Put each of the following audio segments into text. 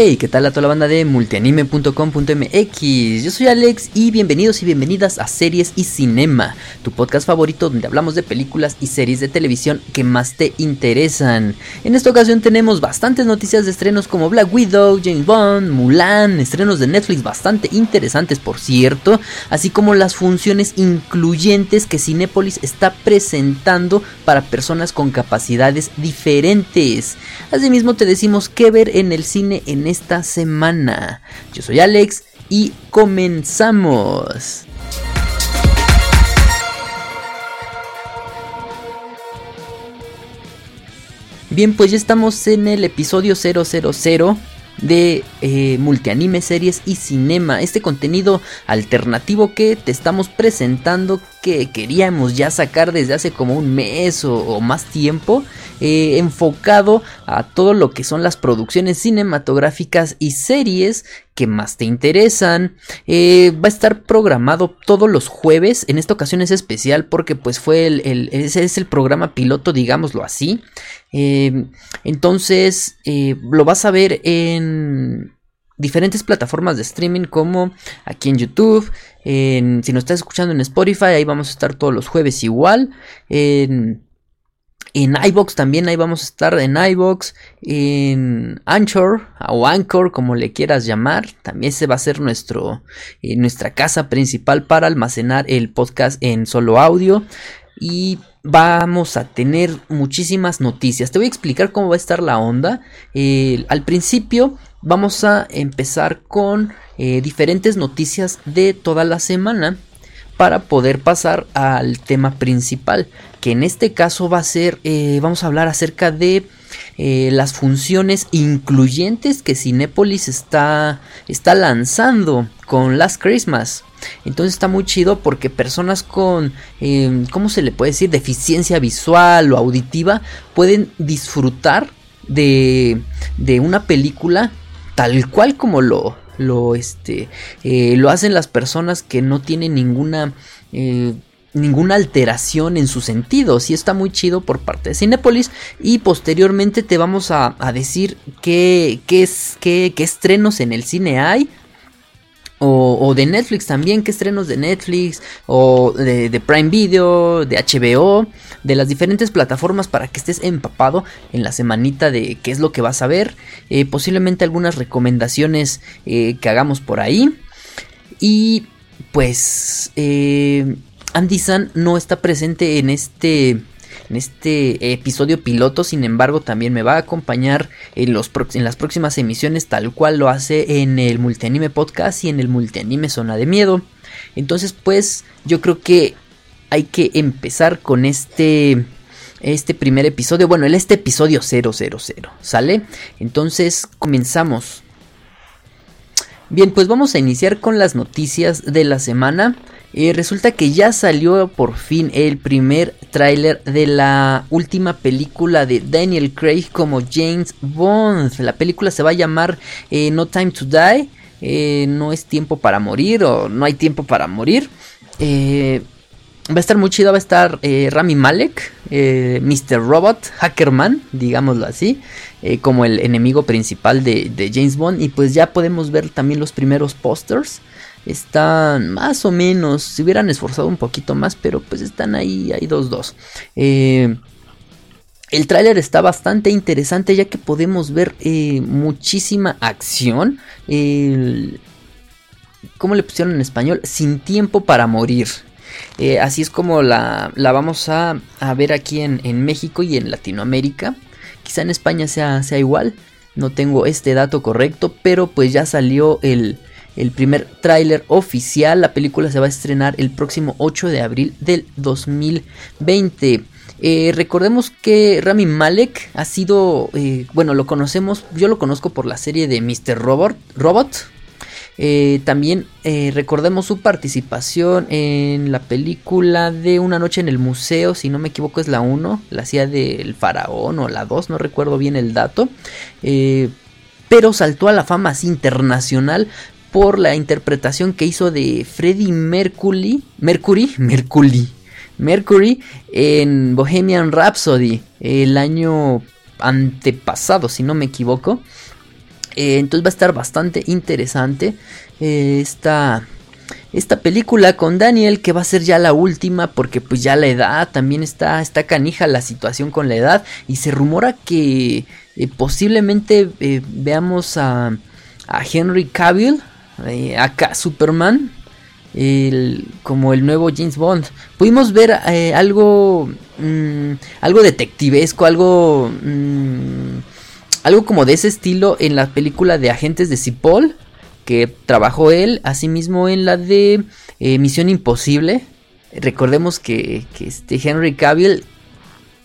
Hey, ¿qué tal a toda la banda de multianime.com.mx? Yo soy Alex y bienvenidos y bienvenidas a Series y Cinema, tu podcast favorito donde hablamos de películas y series de televisión que más te interesan. En esta ocasión tenemos bastantes noticias de estrenos como Black Widow, James Bond, Mulan, estrenos de Netflix bastante interesantes por cierto, así como las funciones incluyentes que Cinepolis está presentando para personas con capacidades diferentes. Asimismo te decimos qué ver en el cine en esta semana. Yo soy Alex y comenzamos. Bien, pues ya estamos en el episodio 000 de eh, multianime, series y cinema. Este contenido alternativo que te estamos presentando que queríamos ya sacar desde hace como un mes o, más tiempo. Eh, enfocado a todo lo que son las producciones cinematográficas y series que más te interesan. Eh, va a estar programado todos los jueves. En esta ocasión es especial porque pues fue el, ese es el programa piloto, digámoslo así. Eh, entonces lo vas a ver en diferentes plataformas de streaming como aquí en YouTube. En, si nos estás escuchando en Spotify, ahí vamos a estar todos los jueves igual. En en iBox también, ahí vamos a estar en iBox, en Anchor o Anchor, como le quieras llamar. También se va a ser nuestro, eh, nuestra casa principal para almacenar el podcast en solo audio. Y vamos a tener muchísimas noticias. Te voy a explicar cómo va a estar la onda. al principio vamos a empezar con eh, diferentes noticias de toda la semana para poder pasar al tema principal, que en este caso va a ser, eh, vamos a hablar acerca de eh, las funciones incluyentes que Cinepolis está, está lanzando con Last Christmas. Entonces está muy chido porque personas con, em, ¿cómo se le puede decir? Deficiencia visual o auditiva pueden disfrutar de, de una película tal cual como lo, lo, este, eh, lo hacen las personas que no tienen ninguna... Eh, ninguna alteración en sus sentidos y está muy chido por parte de Cinepolis y posteriormente te vamos a, decir qué, qué, qué, qué estrenos en el cine hay o, de Netflix también, qué estrenos de Netflix, o de, Prime Video, de HBO, de las diferentes plataformas para que estés empapado en la semanita de qué es lo que vas a ver, eh, posiblemente algunas recomendaciones eh, que hagamos por ahí. Y pues eh, Andy San no está presente en este en este episodio piloto. Sin embargo, también me va a acompañar en, los las próximas emisiones, tal cual lo hace en el Multianime Podcast y en el Multianime Zona de Miedo. Entonces, pues, yo creo que hay que empezar con este este primer episodio, bueno, el este episodio 000, ¿sale? Entonces, comenzamos. Bien, pues vamos a iniciar con las noticias de la semana. Eh, resulta que ya salió por fin el primer tráiler de la última película de Daniel Craig como James Bond. La película se va a llamar eh, No Time to Die. Eh, no es tiempo para morir o no hay tiempo para morir. va a estar muy chido, va a estar Rami Malek, Mr. Robot, Hackerman, digámoslo así, como el enemigo principal de, de James Bond. Y pues ya podemos ver también los primeros pósters están más o menos, si hubieran esforzado un poquito más, pero pues están ahí, hay dos, dos. Eh, el tráiler está bastante interesante ya que podemos ver eh, muchísima acción. ¿Cómo le pusieron en español? Sin tiempo para morir. Eh, así es como la, vamos a, ver aquí en, en, México y en Latinoamérica. Quizá en España sea, sea igual. No tengo este dato correcto, pero pues ya salió el, el primer tráiler oficial. La película se va a estrenar el próximo 8 de abril del 2020. Eh, recordemos que Rami Malek ha sido, eh, bueno, lo conocemos, yo lo conozco por la serie de Mr. Robot. Robot. Eh, también recordemos su participación en la película de Una noche en el museo, si no me equivoco es la 1, la hacía del faraón o la 2, no recuerdo bien el dato. pero saltó a la fama internacional por la interpretación que hizo de Freddie Mercury, Mercury, Mercury, Mercury en Bohemian Rhapsody el año antepasado, si no me equivoco. Eh, entonces va a estar bastante interesante eh, esta, esta película con Daniel, que va a ser ya la última, porque pues ya la edad también está, está canija la situación con la edad. Y se rumora que eh, posiblemente veamos a, a, Henry Cavill, acá Superman, como el nuevo James Bond. Pudimos ver algo, mm, algo detectivesco, algo... Mm, algo como de ese estilo en la película de Agentes de Cipoll, que trabajó él, asimismo en la de eh, Misión Imposible. Recordemos que, este Henry Cavill,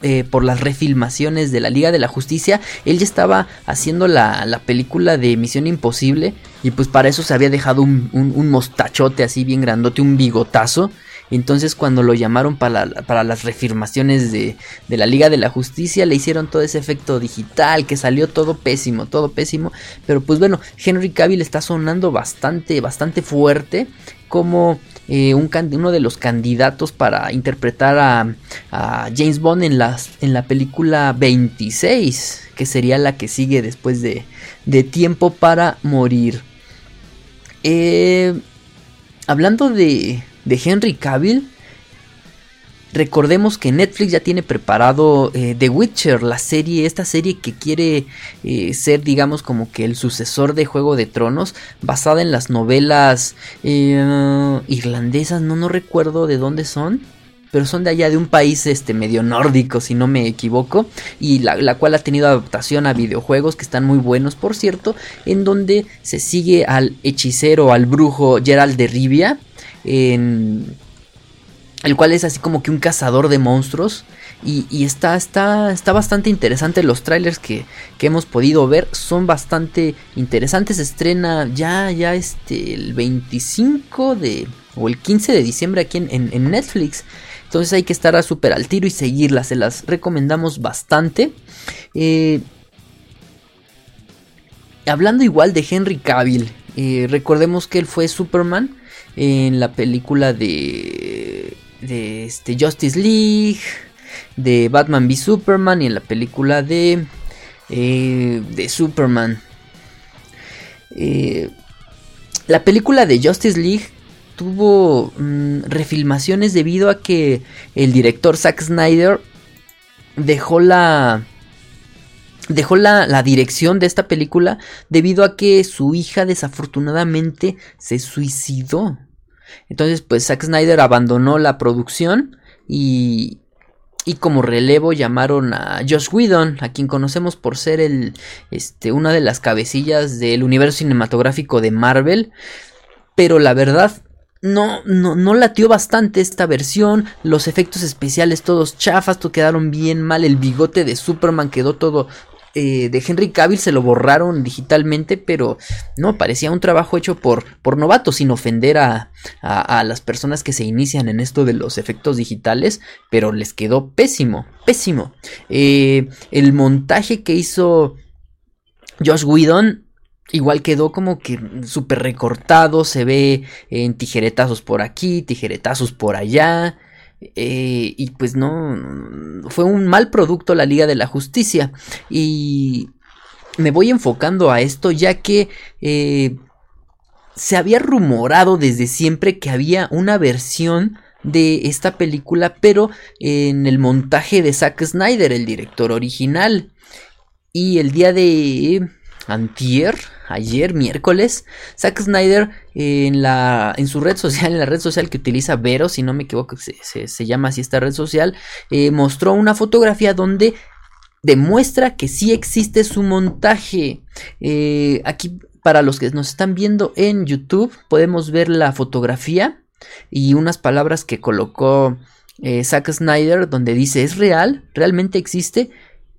eh, por las refilmaciones de la Liga de la Justicia, él ya estaba haciendo la, película de Misión Imposible y pues para eso se había dejado un, un mostachote así bien grandote, un bigotazo. Entonces cuando lo llamaron para, las refirmaciones de, la Liga de la Justicia le hicieron todo ese efecto digital que salió todo pésimo, todo pésimo. Pero pues bueno, Henry Cavill está sonando bastante, bastante fuerte como eh, un, uno de los candidatos para interpretar a, James Bond en, las, en la película 26, que sería la que sigue después de, de Tiempo para Morir. Eh, hablando de, de Henry Cavill, recordemos que Netflix ya tiene preparado eh, The Witcher, la serie, esta serie que quiere eh, ser, digamos, como que el sucesor de Juego de Tronos, basada en las novelas eh, irlandesas, no, no recuerdo de dónde son. Pero son de allá de un país este medio nórdico, si no me equivoco. Y la, la cual ha tenido adaptación a videojuegos que están muy buenos, por cierto. En donde se sigue al hechicero, al brujo Gerald de Rivia en el cual es así como que un cazador de monstruos. Y, está, está, está bastante interesante. Los trailers que, hemos podido ver son bastante interesantes. Estrena ya, ya este, el 25 de, o el 15 de diciembre aquí en, Netflix. Entonces hay que estar súper al tiro y seguirlas. Se las recomendamos bastante. Eh, hablando igual de Henry Cavill. Eh, recordemos que él fue Superman en la película de, de este Justice League, de Batman v Superman y en la película de, eh, de Superman. Eh, la película de Justice League tuvo mm, refilmaciones debido a que el director Zack Snyder dejó la dejó la, la, dirección de esta película debido a que su hija desafortunadamente se suicidó. Entonces, pues Zack Snyder abandonó la producción y, y como relevo llamaron a Josh Whedon, a quien conocemos por ser el, este, una de las cabecillas del universo cinematográfico de Marvel. Pero la verdad, no, no, no latió bastante esta versión. Los efectos especiales todos chafas, todo quedaron bien mal. El bigote de Superman quedó todo, eh, de Henry Cavill se lo borraron digitalmente, pero no, parecía un trabajo hecho por, por novatos, sin ofender a, a, las personas que se inician en esto de los efectos digitales, pero les quedó pésimo, pésimo. Eh, el montaje que hizo Josh Whedon Igual quedó como que súper recortado, se ve en tijeretazos por aquí, tijeretazos por allá. Eh, y pues no, fue un mal producto la Liga de la Justicia. Y me voy enfocando a esto ya que eh, se había rumorado desde siempre que había una versión de esta película, pero en el montaje de Zack Snyder, el director original. Y el día de antier, ayer, miércoles, Zack Snyder en, la, en su red social, en la red social que utiliza Vero, si no me equivoco, se, llama así esta red social, eh, mostró una fotografía donde demuestra que sí existe su montaje. Eh, aquí, para los que nos están viendo en YouTube, podemos ver la fotografía y unas palabras que colocó eh, Zack Snyder donde dice es real, realmente existe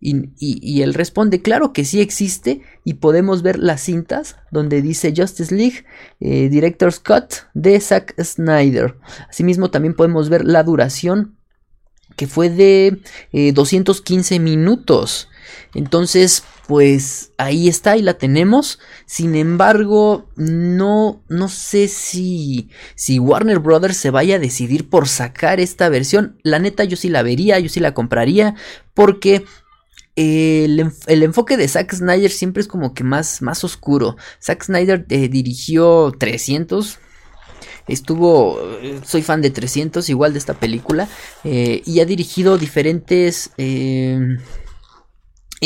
y, él responde, claro que sí existe y podemos ver las cintas donde dice Justice League eh, Director Scott de Zack Snyder. Asimismo también podemos ver la duración que fue de 215 eh, minutos. Entonces, pues ahí está y la tenemos. Sin embargo, no, no sé si, si Warner Brothers se vaya a decidir por sacar esta versión. La neta, yo sí la vería, yo sí la compraría. Porque el, enfoque de Zack Snyder siempre es como que más, más oscuro. Zack Snyder eh, dirigió 300. Estuvo, soy fan de 300, igual de esta película. Eh, y ha dirigido diferentes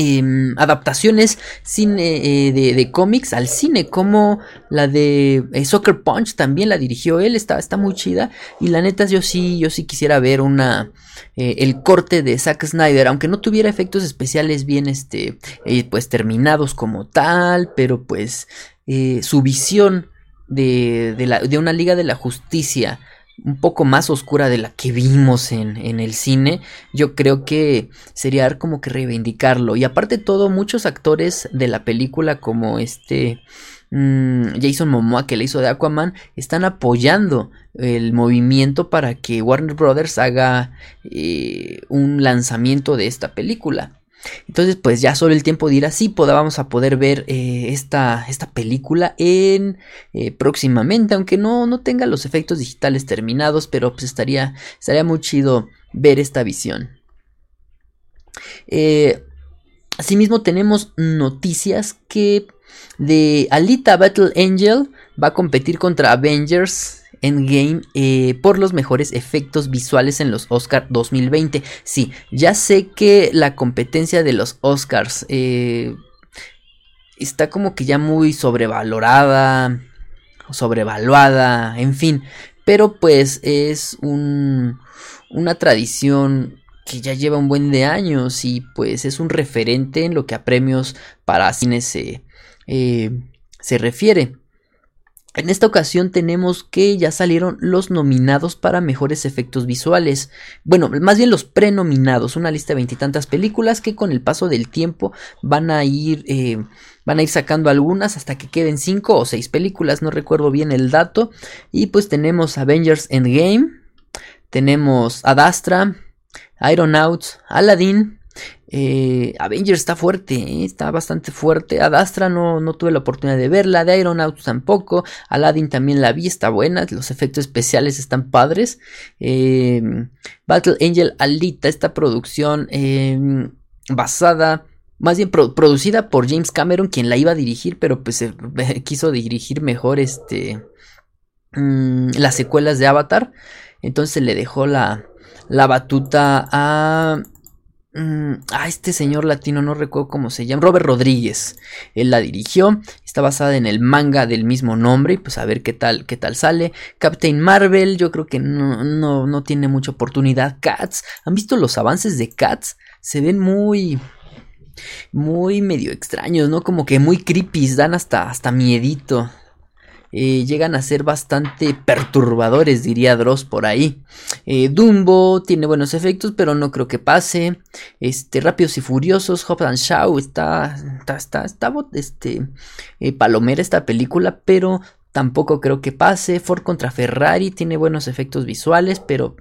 Em, adaptaciones cine, eh, de, cómics al cine, como la de eh, Soccer Punch, también la dirigió él, está, está muy chida. Y la neta, yo sí, yo sí quisiera ver una. Eh, el corte de Zack Snyder, aunque no tuviera efectos especiales bien este, pues terminados como tal, pero pues su visión de, de, la, de una Liga de la Justicia un poco más oscura de la que vimos en, en, el cine, yo creo que sería como que reivindicarlo. Y aparte de todo, muchos actores de la película como este mm, Jason Momoa que le hizo de Aquaman están apoyando el movimiento para que Warner Brothers haga eh, un lanzamiento de esta película. Entonces, pues ya solo el tiempo dirá si vamos a poder ver eh, esta, esta, película en eh, próximamente, aunque no, no, tenga los efectos digitales terminados, pero pues estaría, estaría muy chido ver esta visión. Eh, asimismo tenemos noticias que de Alita Battle Angel va a competir contra Avengers Endgame eh, por los mejores efectos visuales en los Oscars 2020. Sí, ya sé que la competencia de los Oscars eh, está como que ya muy sobrevalorada, sobrevaluada, en fin. Pero pues es un, una tradición que ya lleva un buen de años y pues es un referente en lo que a premios para cine se, eh, se refiere. En esta ocasión tenemos que ya salieron los nominados para mejores efectos visuales. Bueno, más bien los prenominados, una lista de veintitantas películas que con el paso del tiempo van a ir, eh, van a ir sacando algunas hasta que queden cinco o seis películas, no recuerdo bien el dato. Y pues tenemos Avengers Endgame, tenemos Adastra, Aeronauts, Aladdin, eh, Avengers está fuerte, ¿eh? está bastante fuerte. Adastra no, no tuve la oportunidad de verla. De Aeronauts tampoco. Aladdin también la vi, está buena. Los efectos especiales están padres. Eh, Battle Angel Alita, esta producción basada más bien producida por James Cameron, quien la iba a dirigir, pero pues quiso dirigir mejor este mm, las secuelas de Avatar. Entonces le dejó la, la batuta a ah, este señor latino, no recuerdo cómo se llama. Robert Rodríguez. Él la dirigió. Está basada en el manga del mismo nombre. Y pues a ver qué tal, qué tal sale. Captain Marvel, yo creo que no, no, no tiene mucha oportunidad. Cats. ¿Han visto los avances de Cats? Se ven muy. Muy medio extraños, ¿no? Como que muy creepy. Dan hasta, hasta miedito. Eh, llegan a ser bastante perturbadores, diría Dross por ahí. Eh, Dumbo tiene buenos efectos, pero no creo que pase. Este, Rápidos y Furiosos, Hobbs and Shaw está, está, está, está este, eh, palomera esta película, pero Tampoco creo que pase. Ford contra Ferrari tiene buenos efectos visuales, pero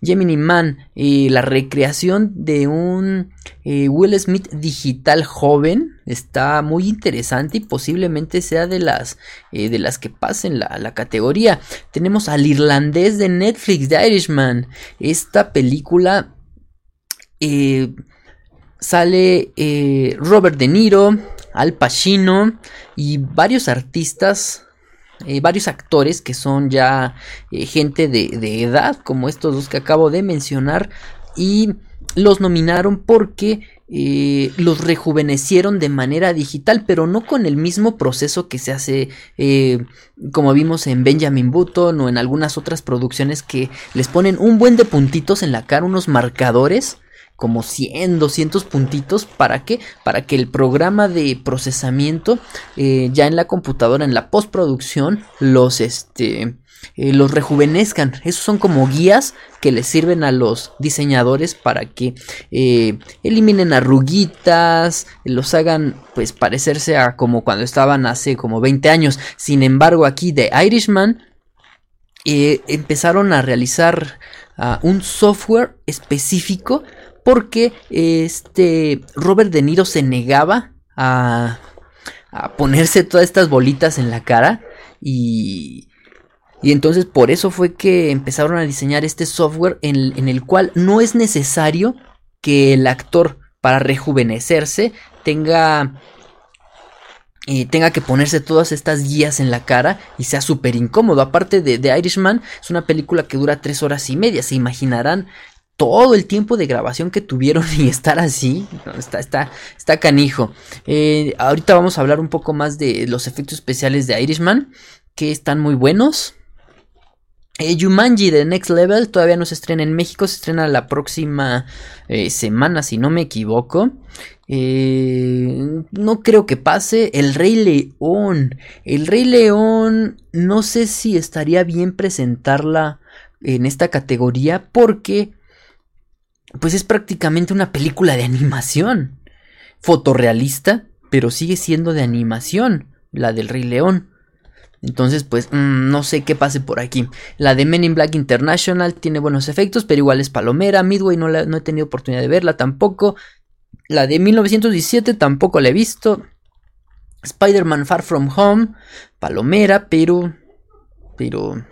Gemini Man, y la recreación de un eh, Will Smith digital joven está muy interesante y posiblemente sea de las, eh, de las que pasen la, la, categoría. Tenemos al irlandés de Netflix, The Irishman. Esta película eh, sale Robert De Niro, Al Pacino y varios artistas eh, varios actores que son ya eh, gente de, edad, como estos dos que acabo de mencionar, y los nominaron porque eh, los rejuvenecieron de manera digital, pero no con el mismo proceso que se hace, como vimos en Benjamin Button o en algunas otras producciones que les ponen un buen de puntitos en la cara, unos marcadores como 100, 200 puntitos. ¿Para qué? Para que el programa de procesamiento eh, ya en la computadora, en la postproducción, los, este, eh, los rejuvenezcan. Esos son como guías que les sirven a los diseñadores para que eh, eliminen arruguitas, los hagan pues parecerse a como cuando estaban hace como 20 años. Sin embargo, aquí de Irishman empezaron a realizar ah, un software específico porque este Robert De Niro se negaba a, a ponerse todas estas bolitas en la cara y, y entonces por eso fue que empezaron a diseñar este software en, el cual no es necesario que el actor para rejuvenecerse tenga tenga que ponerse todas estas guías en la cara y sea súper incómodo. Aparte de, de, Irishman, es una película que dura tres horas y media. Se imaginarán todo el tiempo de grabación que tuvieron y estar así. está, está, está canijo. Eh, ahorita vamos a hablar un poco más de los efectos especiales de Irishman, que están muy buenos. Eh, Jumanji de Next Level todavía no se estrena en México, se estrena la próxima eh, semana, si no me equivoco. Eh, no creo que pase. El Rey León. El Rey León, no sé si estaría bien presentarla en esta categoría porque, pues es prácticamente una película de animación. Fotorrealista, pero sigue siendo de animación, la del Rey León. Entonces, pues, mm, no sé qué pase por aquí. La de Men in Black International tiene buenos efectos, pero igual es palomera. Midway no, no he tenido oportunidad de verla tampoco. La de 1917 tampoco la he visto. Spider-Man Far From Home, palomera, pero... Pero...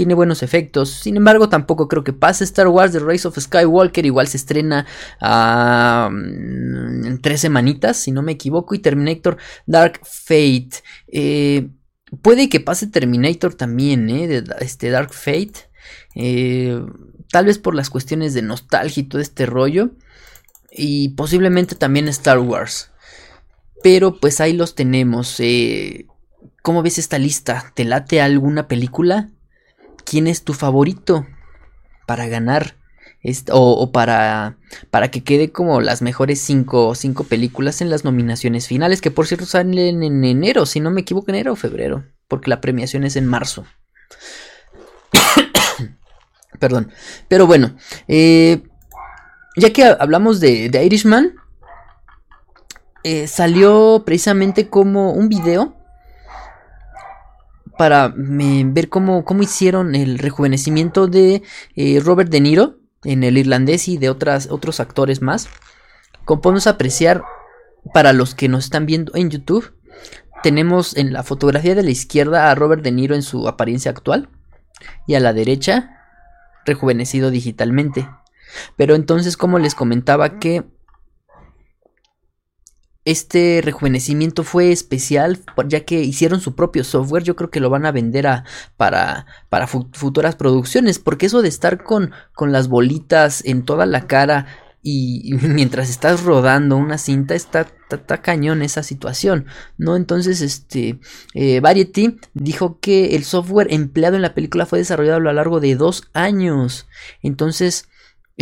Tiene buenos efectos. Sin embargo, tampoco creo que pase. Star Wars The Rise of Skywalker igual se estrena en tres semanitas, si no me equivoco. Y Terminator Dark Fate. Eh, Puede que pase Terminator también, ¿eh? De, este Dark Fate. Eh, tal vez por las cuestiones de nostalgia y todo este rollo. Y posiblemente también Star Wars. Pero pues ahí los tenemos. Eh, ¿Cómo ves esta lista? ¿Te late alguna película? ¿Quién es tu favorito para ganar? o, para, para que quede como las mejores 5 cinco, películas en las nominaciones finales, que por cierto salen en enero, si no me equivoco, enero o febrero, porque la premiación es en marzo. Perdón, pero bueno, eh, ya que hablamos de, Irishman, eh, salió precisamente como un video para ver cómo, cómo, hicieron el rejuvenecimiento de eh, Robert De Niro en el irlandés y de otras, otros actores más. Como podemos apreciar, para los que nos están viendo en YouTube, tenemos en la fotografía de la izquierda a Robert De Niro en su apariencia actual y a la derecha rejuvenecido digitalmente. Pero entonces, como les comentaba que este rejuvenecimiento fue especial ya que hicieron su propio software. Yo creo que lo van a vender a, para, para futuras producciones. Porque eso de estar con, con las bolitas en toda la cara y, mientras estás rodando una cinta está, cañón esa situación, ¿no? Entonces, este, eh, Variety dijo que el software empleado en la película fue desarrollado a lo largo de dos años. Entonces,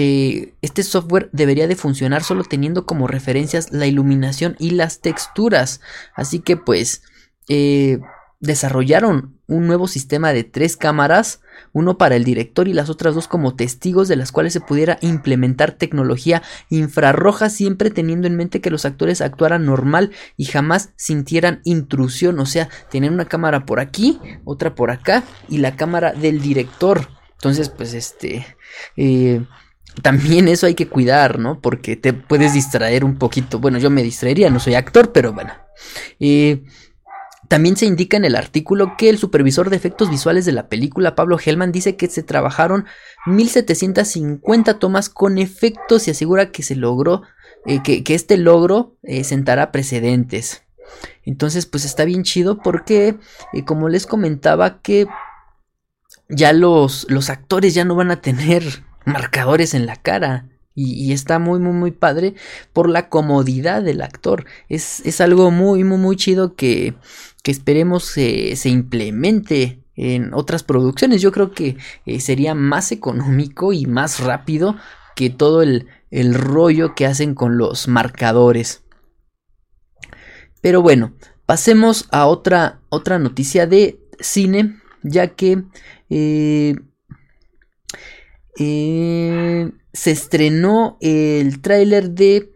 eh, este software debería de funcionar solo teniendo como referencias la iluminación y las texturas. Así que pues eh, desarrollaron un nuevo sistema de tres cámaras, uno para el director y las otras dos como testigos de las cuales se pudiera implementar tecnología infrarroja siempre teniendo en mente que los actores actuaran normal y jamás sintieran intrusión, o sea, tener una cámara por aquí, otra por acá y la cámara del director. Entonces, pues este... Eh, también eso hay que cuidar, ¿no? Porque te puedes distraer un poquito. Bueno, yo me distraería, no soy actor, pero bueno. Eh, también se indica en el artículo que el supervisor de efectos visuales de la película, Pablo Hellman, dice que se trabajaron 1750 tomas con efectos y asegura que se logró, eh, que, este logro eh, sentará precedentes. Entonces, pues está bien chido porque, como les comentaba, que ya los, los actores ya no van a tener marcadores en la cara. Y, está muy, muy, muy padre por la comodidad del actor. Es, es algo muy, muy, muy chido que, que esperemos se, se implemente en otras producciones. Yo creo que eh, sería más económico y más rápido que todo el, el rollo que hacen con los marcadores. Pero bueno, pasemos a otra, otra noticia de cine, ya que eh, eh, se estrenó el tráiler de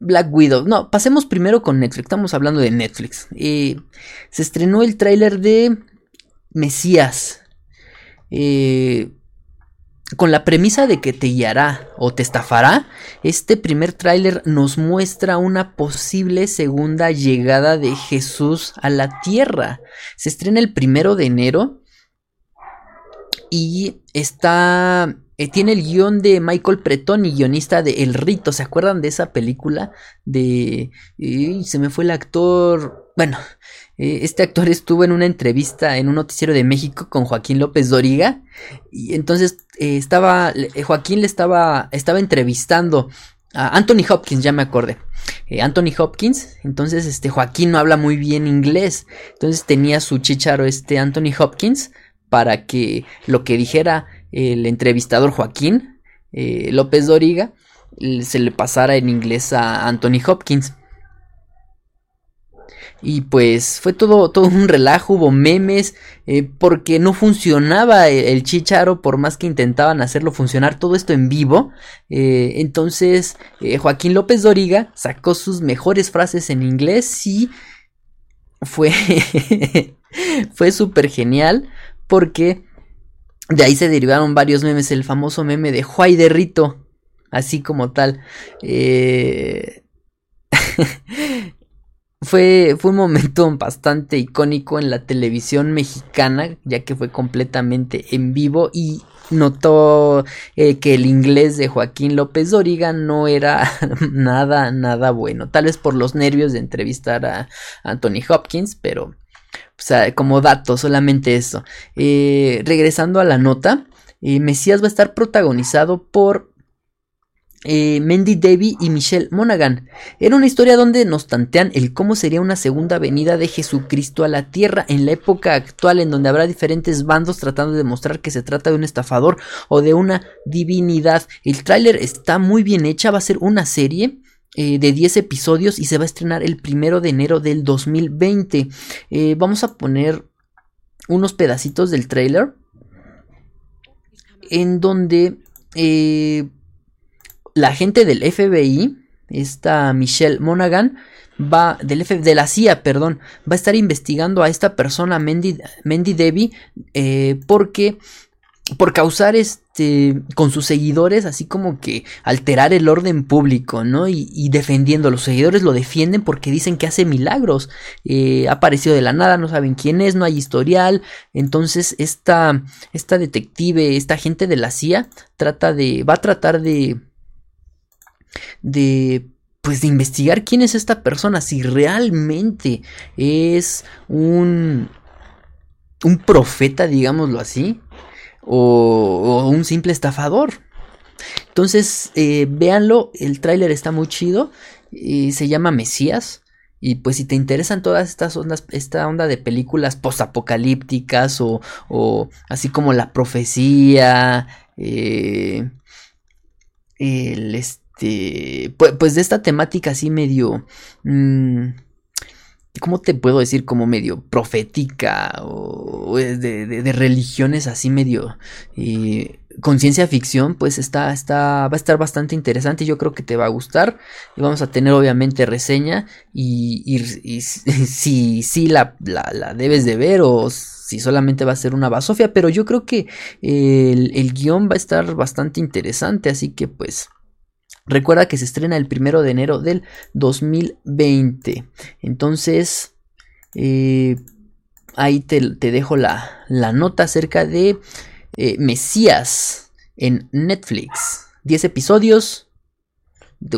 Black Widow. No, pasemos primero con Netflix. Estamos hablando de Netflix. Eh, se estrenó el tráiler de Mesías. Eh, con la premisa de que te guiará o te estafará, este primer tráiler nos muestra una posible segunda llegada de Jesús a la tierra. Se estrena el primero de enero y está eh, tiene el guion de Michael Pretoni, guionista de El Rito. ¿Se acuerdan de esa película? De... se me fue el actor... Bueno, eh, este actor estuvo en una entrevista en un noticiero de México con Joaquín López Doriga. Y entonces eh, estaba... Joaquín le estaba, estaba entrevistando a Anthony Hopkins, ya me acordé. Anthony Hopkins, entonces este Joaquín no habla muy bien inglés, entonces tenía su chicharo este Anthony Hopkins para que lo que dijera el entrevistador Joaquín eh, López Doriga se le pasara en inglés a Anthony Hopkins. Y pues fue todo, todo un relajo, hubo memes, eh, porque no funcionaba el, chicharo por más que intentaban hacerlo funcionar, todo esto en vivo. Eh, entonces Joaquín López Doriga sacó sus mejores frases en inglés y fue, fue súper genial porque de ahí se derivaron varios memes, el famoso meme de Juay de Rito, así como tal. Eh, fue, fue un momento bastante icónico en la televisión mexicana, ya que fue completamente en vivo y notó eh, que el inglés de Joaquín López Doriga no era nada, nada bueno. Tal vez por los nervios de entrevistar a Anthony Hopkins, pero como dato, solamente eso. Eh, regresando a la nota, eh, Mesías va a estar protagonizado por eh, Mandy Davy y Michelle Monaghan. Era una historia donde nos tantean el cómo sería una segunda venida de Jesucristo a la tierra en la época actual en donde habrá diferentes bandos tratando de demostrar que se trata de un estafador o de una divinidad. El tráiler está muy bien hecha, va a ser una serie. Eh, de 10 episodios y se va a estrenar el primero de enero del 2020. Eh, vamos a poner unos pedacitos del trailer en donde eh, la gente del FBI, esta Michelle Monaghan, va del F, de la CIA, perdón, va a estar investigando a esta persona Mendy, Mendy Debbie porque por causar este con sus seguidores así como que alterar el orden público no y, defendiendo. Los seguidores lo defienden porque dicen que hace milagros. Eh, ha aparecido de la nada no saben quién es no hay historial. Entonces esta esta detective esta gente de la CIA trata de va a tratar de de pues de investigar quién es esta persona si realmente es un un profeta digámoslo así o, un simple estafador. Entonces, eh, véanlo, el tráiler está muy chido, y se llama Mesías. Y pues si te interesan todas estas ondas, esta onda de películas postapocalípticas o, o así como la profecía, eh, el este, pues, pues, de esta temática así medio... Mm, ¿cómo te puedo decir? Como medio profética o de, religiones así medio eh, con ciencia ficción, pues está, está, va a estar bastante interesante. Yo creo que te va a gustar. Y vamos a tener obviamente reseña y, si, si la, la, debes de ver o si solamente va a ser una basofia. Pero yo creo que el, el guion va a estar bastante interesante. Así que pues Recuerda que se estrena el primero de enero del 2020. Entonces, eh, ahí te, dejo la, nota acerca de eh, Mesías en Netflix. 10 episodios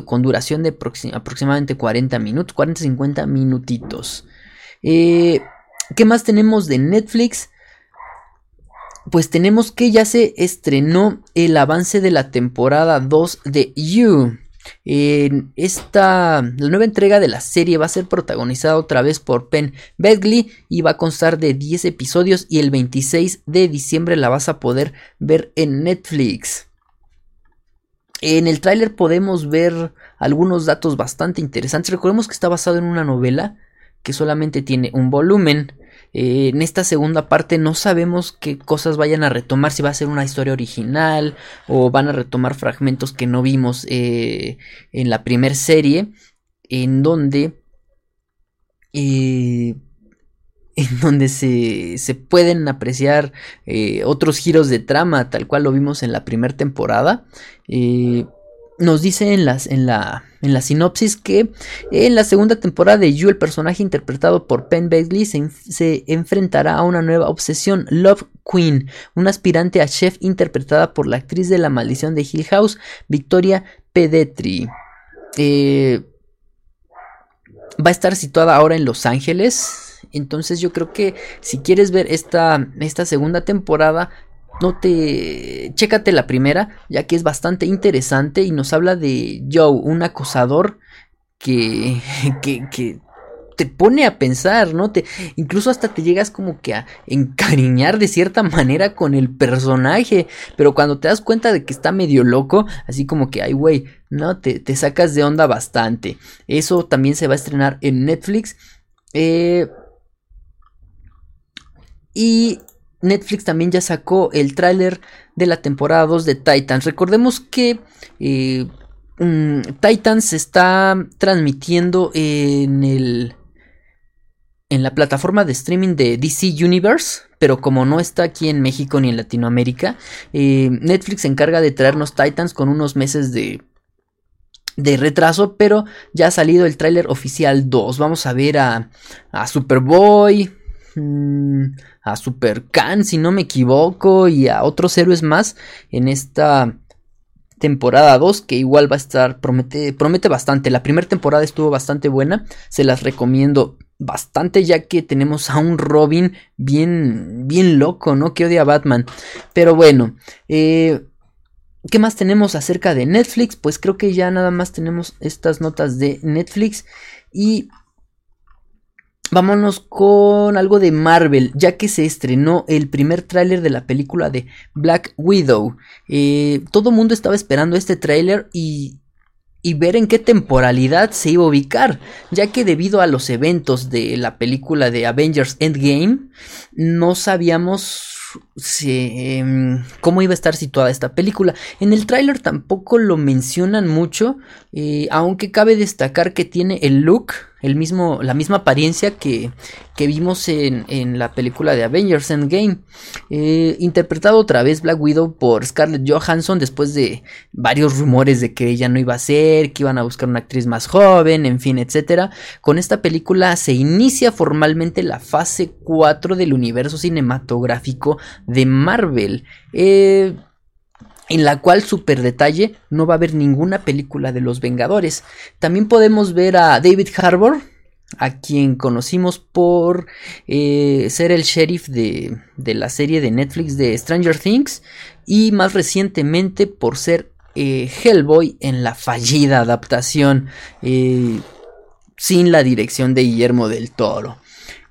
con duración de aproximadamente 40 minutos, 40-50 minutitos. Eh, ¿Qué más tenemos de Netflix? Pues tenemos que ya se estrenó el avance de la temporada 2 de You. En esta, la nueva entrega de la serie va a ser protagonizada otra vez por Penn Bedley y va a constar de 10 episodios y el 26 de diciembre la vas a poder ver en Netflix. En el tráiler podemos ver algunos datos bastante interesantes. Recordemos que está basado en una novela que solamente tiene un volumen. Eh, en esta segunda parte no sabemos qué cosas vayan a retomar, si va a ser una historia original o van a retomar fragmentos que no vimos eh, en la primera serie, en donde... Eh, en donde se, se pueden apreciar otros giros de trama, tal cual lo vimos en la primera temporada. Nos dice en, las, en, la, en la sinopsis que en la segunda temporada de You, el personaje interpretado por Penn Bailey se, se, enfrentará a una nueva obsesión, Love Queen, una aspirante a chef interpretada por la actriz de La Maldición de Hill House, Victoria Pedetri. Eh, va a estar situada ahora en Los Ángeles. Entonces yo creo que si quieres ver esta, esta segunda temporada, no te... Chécate la primera, ya que es bastante interesante y nos habla de Joe, un acosador que, que, que te pone a pensar, ¿no? Te, incluso hasta te llegas como que a encariñar de cierta manera con el personaje, pero cuando te das cuenta de que está medio loco, así como que, ay, güey, ¿no? Te, te sacas de onda bastante. Eso también se va a estrenar en Netflix. Eh, y Netflix también ya sacó el tráiler de la temporada 2 de Titans. Recordemos que eh, mm, Titans se está transmitiendo en el en la plataforma de streaming de DC Universe, pero como no está aquí en México ni en Latinoamérica, eh, Netflix se encarga de traernos Titans con unos meses de de retraso, pero ya ha salido el tráiler oficial 2. Vamos a ver a, a Superboy, Mm, a Super Khan, si no me equivoco, y a otros héroes más en esta temporada 2 que igual va a estar promete promete bastante. La primera temporada estuvo bastante buena se las recomiendo bastante ya que tenemos a un Robin bien bien loco no que odia a Batman. Pero bueno eh, ¿Qué más tenemos acerca de Netflix? Pues creo que ya nada más tenemos estas notas de Netflix y Vámonos con algo de Marvel, ya que se estrenó el primer tráiler de la película de Black Widow. Eh, todo mundo estaba esperando este tráiler y, y ver en qué temporalidad se iba a ubicar, ya que debido a los eventos de la película de Avengers Endgame, no sabíamos em, cómo iba a estar situada esta película. En el tráiler tampoco lo mencionan mucho, eh, aunque cabe destacar que tiene el look el mismo, la misma apariencia que, que vimos en, en, la película de Avengers Endgame. Eh, interpretado otra vez Black Widow por Scarlett Johansson después de varios rumores de que ella no iba a ser, que iban a buscar una actriz más joven, en fin, etc. Con esta película se inicia formalmente la fase 4 del universo cinematográfico de Marvel. Eh, en la cual super detalle no va a haber ninguna película de los Vengadores. También podemos ver a David Harbour, a quien conocimos por eh, ser el sheriff de, de, la serie de Netflix de Stranger Things y más recientemente por ser eh, Hellboy en la fallida adaptación eh, sin la dirección de Guillermo del Toro.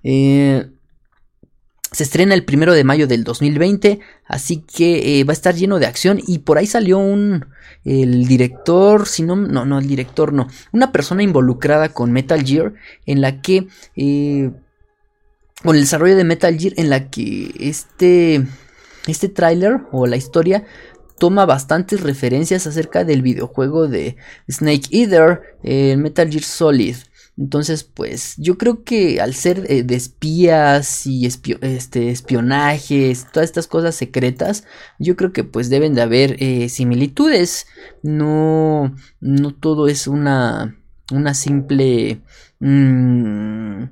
Se estrena el primero de mayo del 2020, así que va a estar lleno de acción. Y por ahí salió un. El director, si no, no, no, el director no. Una persona involucrada con Metal Gear, en la que. Eh, con el desarrollo de Metal Gear, en la que este. Este tráiler o la historia toma bastantes referencias acerca del videojuego de Snake Eater, el Metal Gear Solid. Entonces, pues yo creo que al ser eh, de espías y este, espionajes, todas estas cosas secretas, yo creo que pues deben de haber eh, similitudes. No, no todo es una, una simple... Mmm,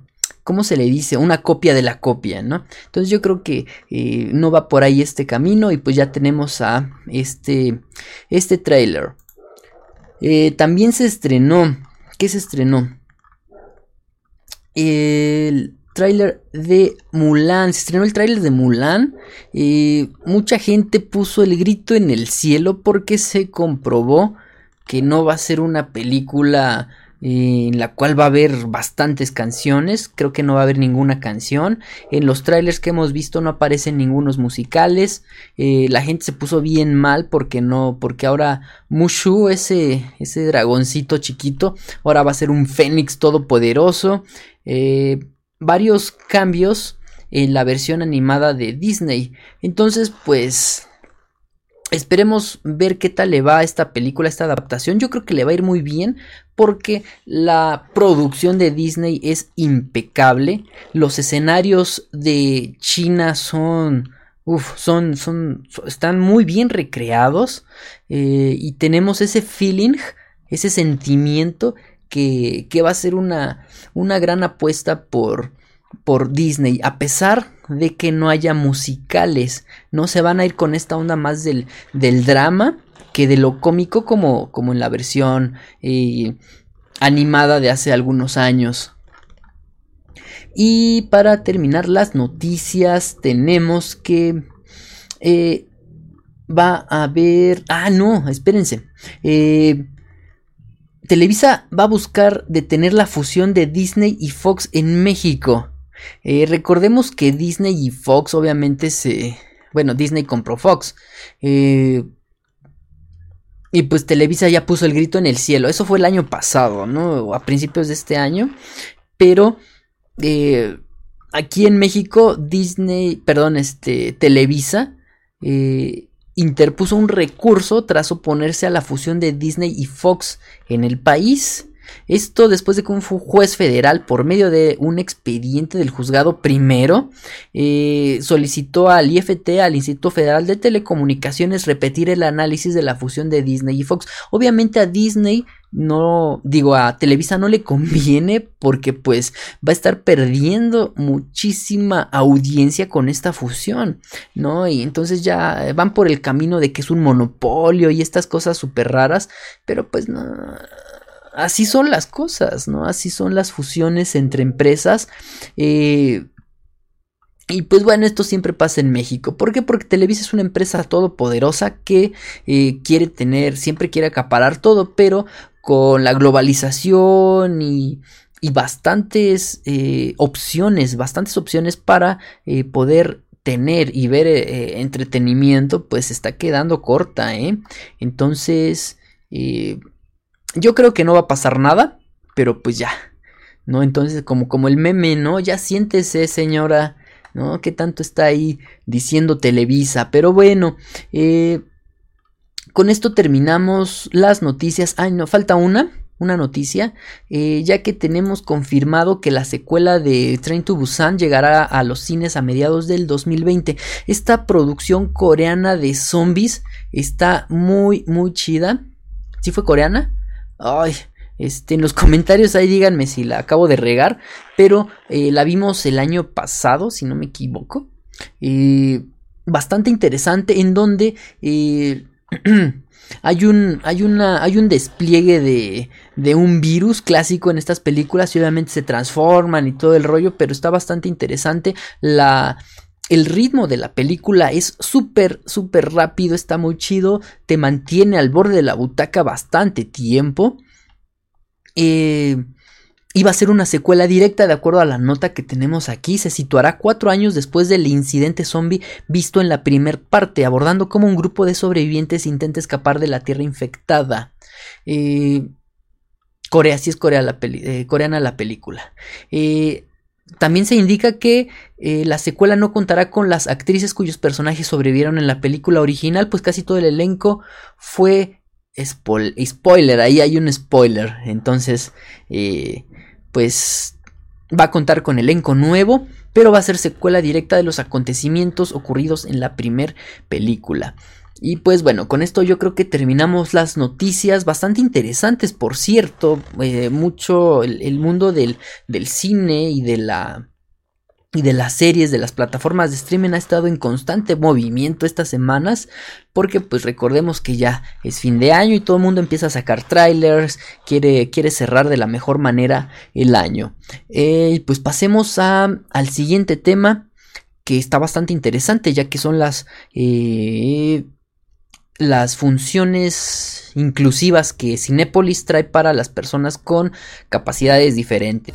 ¿Cómo se le dice? Una copia de la copia, ¿no? Entonces yo creo que eh, no va por ahí este camino y pues ya tenemos a este, este trailer. también se estrenó, ¿qué se estrenó? El tráiler de Mulan. Se estrenó el tráiler de Mulan. y mucha gente puso el grito en el cielo porque se comprobó que no va a ser una película en la cual va a haber bastantes canciones, creo que no va a haber ninguna canción, en los trailers que hemos visto no aparecen ningunos musicales, eh, la gente se puso bien mal porque no, porque ahora Mushu, ese, ese dragoncito chiquito, ahora va a ser un fénix todopoderoso, eh, varios cambios en la versión animada de Disney, entonces pues Esperemos ver qué tal le va a esta película, esta adaptación. Yo creo que le va a ir muy bien porque la producción de Disney es impecable. Los escenarios de China son son, son, están muy bien recreados eh, y tenemos ese feeling, ese sentimiento que, que va a ser una, una gran apuesta por, por Disney, a pesar de que no haya musicales, no se van a ir con esta onda más del, del drama que de lo cómico como, como en la versión eh, animada de hace algunos años. Y para terminar las noticias tenemos que eh, va a haber... Ah, no, espérense. Eh, Televisa va a buscar detener la fusión de Disney y Fox en México. Eh, recordemos que Disney y Fox obviamente se... Bueno, Disney compró Fox. y pues Televisa ya puso el grito en el cielo. Eso fue el año pasado, ¿no? A principios de este año. Pero eh, aquí en México, Disney, perdón, este, Televisa, eh, interpuso un recurso tras oponerse a la fusión de Disney y Fox en el país. Esto después de que un juez federal, por medio de un expediente del juzgado primero, eh, solicitó al IFT, al Instituto Federal de Telecomunicaciones, repetir el análisis de la fusión de Disney y Fox. Obviamente a Disney no digo a Televisa no le conviene porque pues va a estar perdiendo muchísima audiencia con esta fusión, ¿no? Y entonces ya van por el camino de que es un monopolio y estas cosas súper raras, pero pues no, así son las cosas, ¿no? Así son las fusiones entre empresas. Eh, y pues bueno, esto siempre pasa en México. ¿Por qué? Porque Televisa es una empresa todopoderosa que eh, quiere tener, siempre quiere acaparar todo, pero con la globalización y, y bastantes eh, opciones, bastantes opciones para poder tener y ver entretenimiento, pues está quedando corta, ¿eh? Entonces, yo creo que no va a pasar nada, pero pues ya, ¿no? Entonces, como, como el meme, ¿no? Ya siéntese, señora, ¿no? ¿Qué tanto está ahí diciendo Televisa? Pero bueno, eh, con esto terminamos las noticias. Ay, no, falta una, una noticia, eh, ya que tenemos confirmado que la secuela de Train to Busan llegará a los cines a mediados del 2020. Esta producción coreana de zombies está muy, muy chida. ¿Sí fue coreana? Ay, este, en los comentarios ahí díganme si la acabo de regar, pero eh, la vimos el año pasado, si no me equivoco. Eh, bastante interesante en donde eh, hay un hay una hay un despliegue de, de un virus clásico en estas películas y obviamente se transforman y todo el rollo, pero está bastante interesante la el ritmo de la película es súper, súper rápido, está muy chido, te mantiene al borde de la butaca bastante tiempo. Eh, iba a ser una secuela directa de acuerdo a la nota que tenemos aquí. Se situará cuatro años después del incidente zombie visto en la primer parte, abordando cómo un grupo de sobrevivientes intenta escapar de la tierra infectada. Eh, Corea, sí es Corea la eh, coreana la película. Eh, también se indica que eh, la secuela no contará con las actrices cuyos personajes sobrevivieron en la película original, pues casi todo el elenco fue spoiler, ahí hay un spoiler, entonces eh, pues va a contar con elenco nuevo, pero va a ser secuela directa de los acontecimientos ocurridos en la primer película. Y pues bueno, con esto yo creo que terminamos las noticias bastante interesantes, por cierto, eh, mucho el, mundo del, del, cine y de la y de las series, de las plataformas de streaming ha estado en constante movimiento estas semanas, porque pues recordemos que ya es fin de año y todo el mundo empieza a sacar trailers, quiere, quiere cerrar de la mejor manera el año. Eh, pues pasemos a, al siguiente tema que está bastante interesante ya que son las eh, las funciones inclusivas que Cinepolis trae para las personas con capacidades diferentes.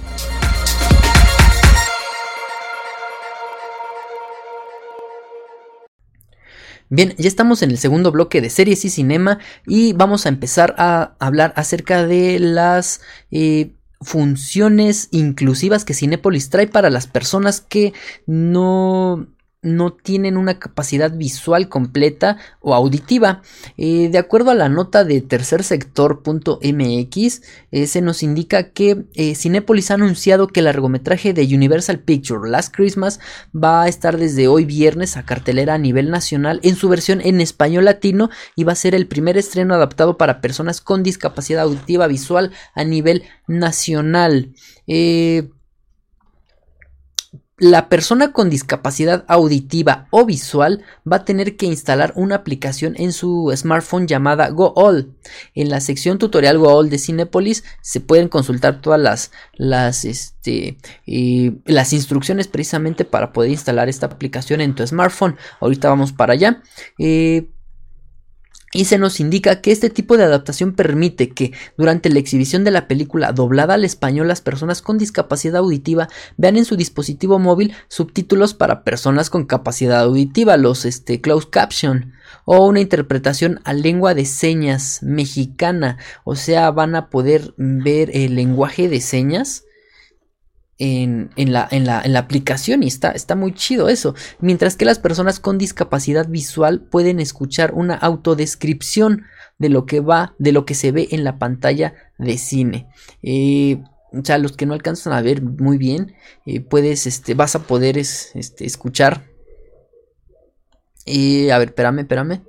Bien, ya estamos en el segundo bloque de series y cinema y vamos a empezar a hablar acerca de las eh, funciones inclusivas que Cinepolis trae para las personas que no no tienen una capacidad visual completa o auditiva. Eh, de acuerdo a la nota de tercersector.mx, eh, se nos indica que eh, Cinepolis ha anunciado que el largometraje de Universal Picture Last Christmas va a estar desde hoy viernes a cartelera a nivel nacional en su versión en español latino y va a ser el primer estreno adaptado para personas con discapacidad auditiva visual a nivel nacional la persona con discapacidad auditiva o visual va a tener que instalar una aplicación en su smartphone llamada GoAll. En la sección tutorial GoAll de Cinepolis se pueden consultar todas las, las, este, eh, las instrucciones precisamente para poder instalar esta aplicación en tu smartphone. Ahorita vamos para allá. Eh, y se nos indica que este tipo de adaptación permite que durante la exhibición de la película doblada al español las personas con discapacidad auditiva vean en su dispositivo móvil subtítulos para personas con capacidad auditiva, los este, closed caption, o una interpretación a lengua de señas mexicana, o sea, van a poder ver el lenguaje de señas en, la, en, la, en, la, aplicación y está, está muy chido eso. Mientras que las personas con discapacidad visual pueden escuchar una autodescripción de lo que va, de lo que se ve en la pantalla de cine. Eh, o sea, los que no alcanzan a ver muy bien, eh, puedes, este, vas a poder este, escuchar. Eh, a ver, espérame, espérame.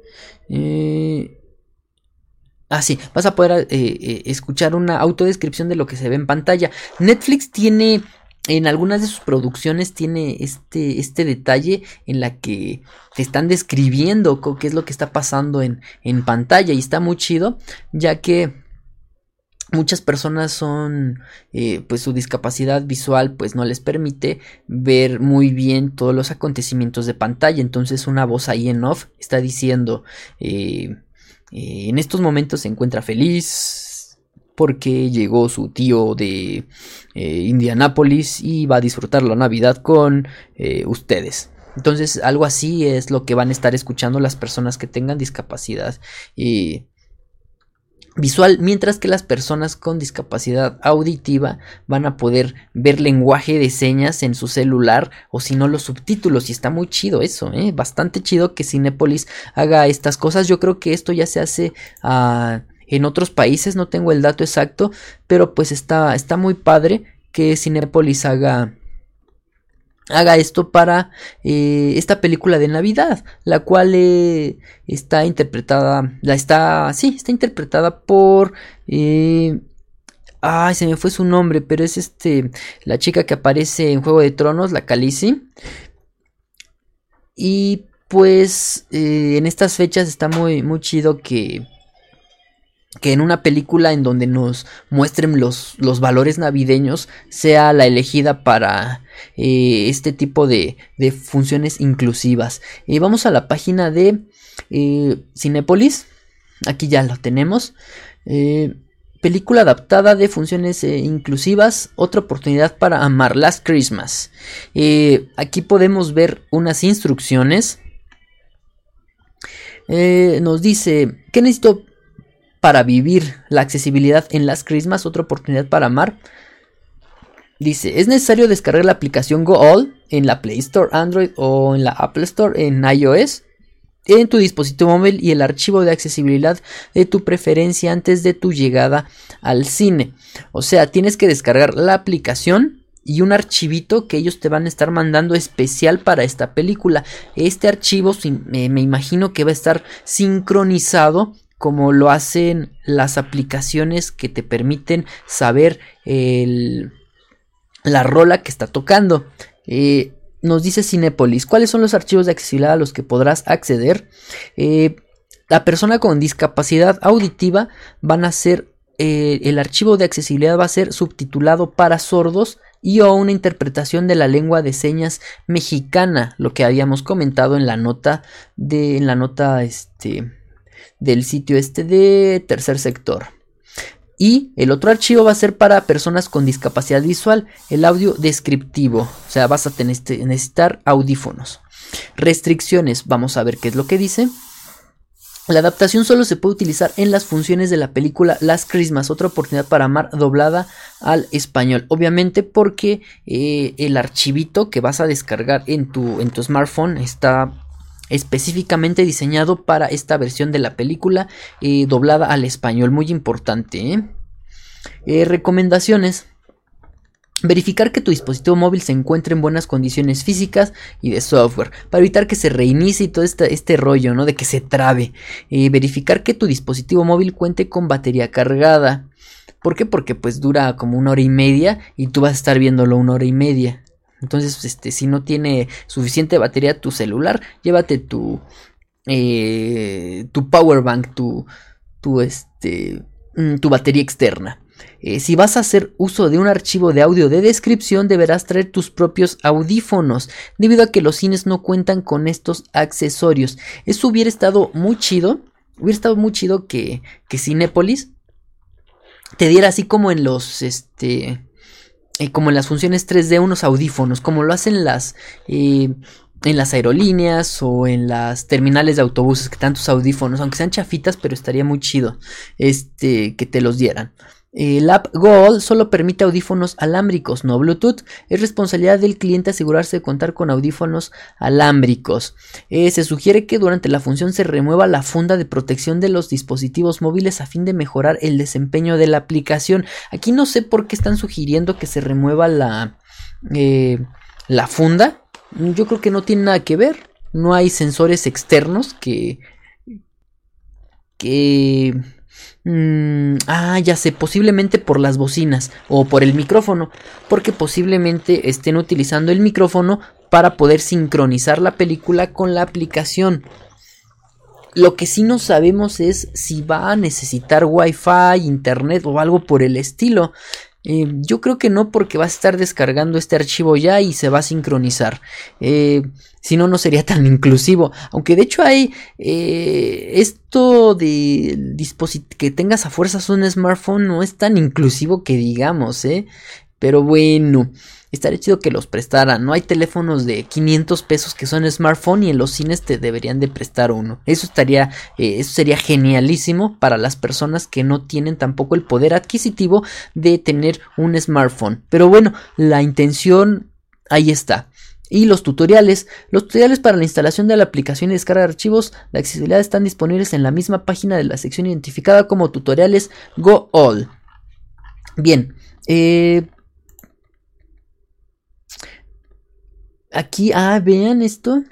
Ah, sí, vas a poder escuchar una autodescripción de lo que se ve en pantalla. Netflix tiene en algunas de sus producciones tiene este, este detalle en la que te están describiendo qué es lo que está pasando en, en pantalla y está muy chido ya que muchas personas son eh, pues su discapacidad visual pues no les permite ver muy bien todos los acontecimientos de pantalla. Entonces una voz ahí en off está diciendo eh, eh, en estos momentos se encuentra feliz porque llegó su tío de eh, Indianápolis y va a disfrutar la Navidad con eh, ustedes. Entonces, algo así es lo que van a estar escuchando las personas que tengan discapacidad eh, visual, mientras que las personas con discapacidad auditiva van a poder ver lenguaje de señas en su celular o si no los subtítulos y está muy chido eso, bastante chido que Cinepolis haga estas cosas. Yo creo que esto ya se hace a en otros países, no tengo el dato exacto, pero pues está, está muy padre que Cinepolis haga haga esto para eh, esta película de Navidad, la cual eh, está interpretada, la está, sí, está interpretada por, eh, ay, se me fue su nombre, pero es este, la chica que aparece en Juego de Tronos, la Khaleesi, y pues en estas fechas está muy, muy chido que que en una película en donde nos muestren los, los valores navideños sea la elegida para eh, este tipo de, de, funciones inclusivas. Y vamos a la página de eh, Cinepolis. Aquí ya lo tenemos. Eh, película adaptada de funciones inclusivas. Otra oportunidad para amar. Last Christmas. aquí podemos ver unas instrucciones. nos dice, ¿qué necesito para vivir la accesibilidad en las Christmas, otra oportunidad para amar. Dice, es necesario descargar la aplicación GoAll en la Play Store Android o en la Apple Store en iOS en tu dispositivo móvil y el archivo de accesibilidad de tu preferencia antes de tu llegada al cine. O sea, tienes que descargar la aplicación y un archivito que ellos te van a estar mandando especial para esta película. Este archivo me imagino que va a estar sincronizado como lo hacen las aplicaciones que te permiten saber la rola que está tocando. Eh, nos dice Cinepolis, ¿cuáles son los archivos de accesibilidad a los que podrás acceder? Eh, la persona con discapacidad auditiva van a ser, eh, el archivo de accesibilidad va a ser subtitulado para sordos y o una interpretación de la lengua de señas mexicana, lo que habíamos comentado en la nota de, en la nota, este, del sitio este de tercer sector. Y el otro archivo va a ser para personas con discapacidad visual, el audio descriptivo. O sea, vas a tener, este, necesitar audífonos. Restricciones, vamos a ver qué es lo que dice. La adaptación solo se puede utilizar en las funciones de la película Las Christmas, otra oportunidad para amar doblada al español. Obviamente porque eh, el archivito que vas a descargar en tu, en tu smartphone está específicamente diseñado para esta versión de la película eh, doblada al español. Muy importante. ¿eh? recomendaciones. Verificar que tu dispositivo móvil se encuentre en buenas condiciones físicas y de software, para evitar que se reinicie todo este, este rollo, ¿no? De que se trabe. Eh, verificar que tu dispositivo móvil cuente con batería cargada. ¿Por qué? Porque pues dura como una hora y media y tú vas a estar viéndolo una hora y media. Entonces, este, si no tiene suficiente batería tu celular, llévate tu, eh, tu power bank, tu, tu, este, mm, tu batería externa. Eh, si vas a hacer uso de un archivo de audio de descripción, deberás traer tus propios audífonos, debido a que los cines no cuentan con estos accesorios. Eso hubiera estado muy chido, hubiera estado muy chido que, que Cinépolis te diera así como en los, este, eh, como en las funciones 3D unos audífonos, como lo hacen las... Eh, en las aerolíneas o en las terminales de autobuses que tantos audífonos, aunque sean chafitas, pero estaría muy chido este que te los dieran. El App Gold solo permite audífonos alámbricos, no Bluetooth. Es responsabilidad del cliente asegurarse de contar con audífonos alámbricos. Eh, se sugiere que durante la función se remueva la funda de protección de los dispositivos móviles a fin de mejorar el desempeño de la aplicación. Aquí no sé por qué están sugiriendo que se remueva la, eh, la funda. Yo creo que no tiene nada que ver. No hay sensores externos que... que Mm, ah, ya sé, posiblemente por las bocinas o por el micrófono, porque posiblemente estén utilizando el micrófono para poder sincronizar la película con la aplicación. Lo que sí no sabemos es si va a necesitar wifi, internet o algo por el estilo. Eh, yo creo que no porque va a estar descargando este archivo ya y se va a sincronizar. Eh, si no, no sería tan inclusivo. Aunque de hecho hay eh, esto de que tengas a fuerzas un smartphone no es tan inclusivo que digamos, ¿eh? Pero bueno. Estaría chido que los prestaran. No hay teléfonos de 500 pesos que son smartphone y en los cines te deberían de prestar uno. Eso estaría, eh, eso sería genialísimo para las personas que no tienen tampoco el poder adquisitivo de tener un smartphone. Pero bueno, la intención ahí está. Y los tutoriales. Los tutoriales para la instalación de la aplicación y descarga de archivos de accesibilidad están disponibles en la misma página de la sección identificada como tutoriales Go All. Bien, eh, Aquí, ah, vean esto.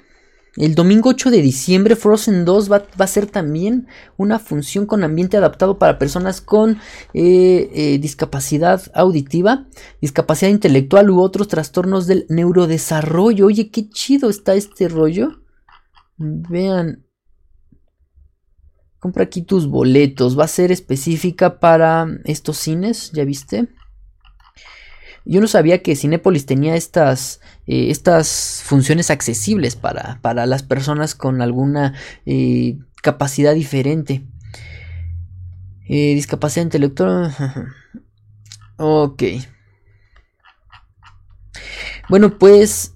El domingo 8 de diciembre, Frozen 2 va, a ser también una función con ambiente adaptado para personas con eh, eh, discapacidad auditiva, discapacidad intelectual u otros trastornos del neurodesarrollo. Oye, qué chido está este rollo. Vean. Compra aquí tus boletos. Va a ser específica para estos cines, ¿ya viste? Yo no sabía que Cinépolis tenía estas, eh, estas funciones accesibles para, para, las personas con alguna eh, capacidad diferente. Eh, discapacidad intelectual. ok. Bueno, pues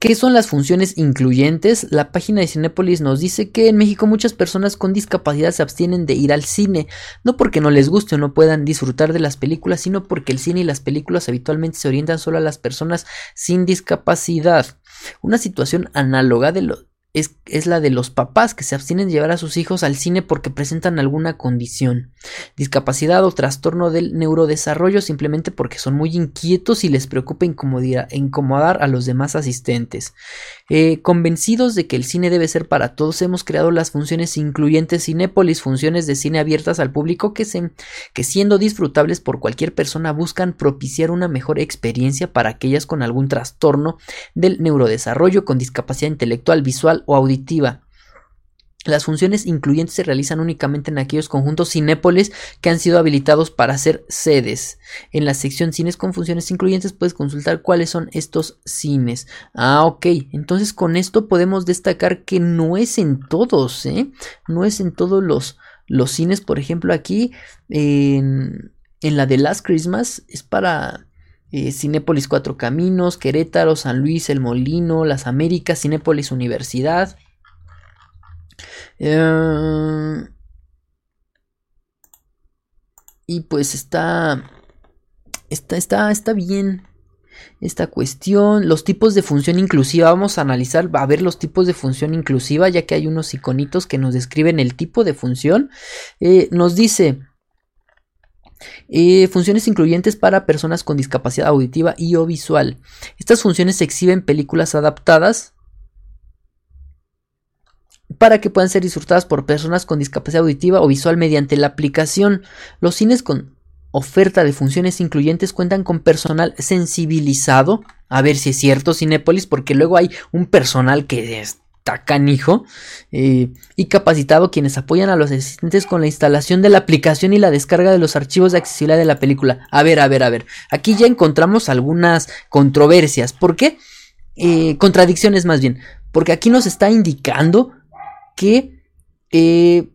¿Qué son las funciones incluyentes? La página de Cinepolis nos dice que en México muchas personas con discapacidad se abstienen de ir al cine, no porque no les guste o no puedan disfrutar de las películas, sino porque el cine y las películas habitualmente se orientan solo a las personas sin discapacidad. Una situación análoga de, lo, es, la de los papás que se abstienen de llevar a sus hijos al cine porque presentan alguna condición, discapacidad o trastorno del neurodesarrollo simplemente porque son muy inquietos y les preocupa incomodar a los demás asistentes. Eh, convencidos de que el cine debe ser para todos, hemos creado las funciones incluyentes Cinépolis, funciones de cine abiertas al público que, siendo disfrutables por cualquier persona buscan propiciar una mejor experiencia para aquellas con algún trastorno del neurodesarrollo, con discapacidad intelectual, visual o auditiva. Las funciones incluyentes se realizan únicamente en aquellos conjuntos cinépolis que han sido habilitados para ser sedes. En la sección cines con funciones incluyentes puedes consultar cuáles son estos cines. Ah, ok. Entonces con esto podemos destacar que no es en todos, ¿eh? No es en todos los, los cines. Por ejemplo, aquí en, en la de Last Christmas es para eh, Cinépolis Cuatro Caminos, Querétaro, San Luis, El Molino, Las Américas, Cinépolis Universidad. Eh, y pues está, está, está, está bien esta cuestión. Los tipos de función inclusiva. Vamos a analizar, a ver los tipos de función inclusiva, ya que hay unos iconitos que nos describen el tipo de función. Eh, nos dice. Eh, funciones incluyentes para personas con discapacidad auditiva y o visual. Estas funciones se exhiben en películas adaptadas para que puedan ser disfrutadas por personas con discapacidad auditiva o visual mediante la aplicación. Los cines con oferta de funciones incluyentes cuentan con personal sensibilizado. A ver si es cierto, Cinépolis, porque luego hay un personal que está canijo eh, y capacitado quienes apoyan a los asistentes con la instalación de la aplicación y la descarga de los archivos de accesibilidad de la película. A ver, a ver, a ver. Aquí ya encontramos algunas controversias. ¿Por qué? Eh, contradicciones más bien. Porque aquí nos está indicando que eh,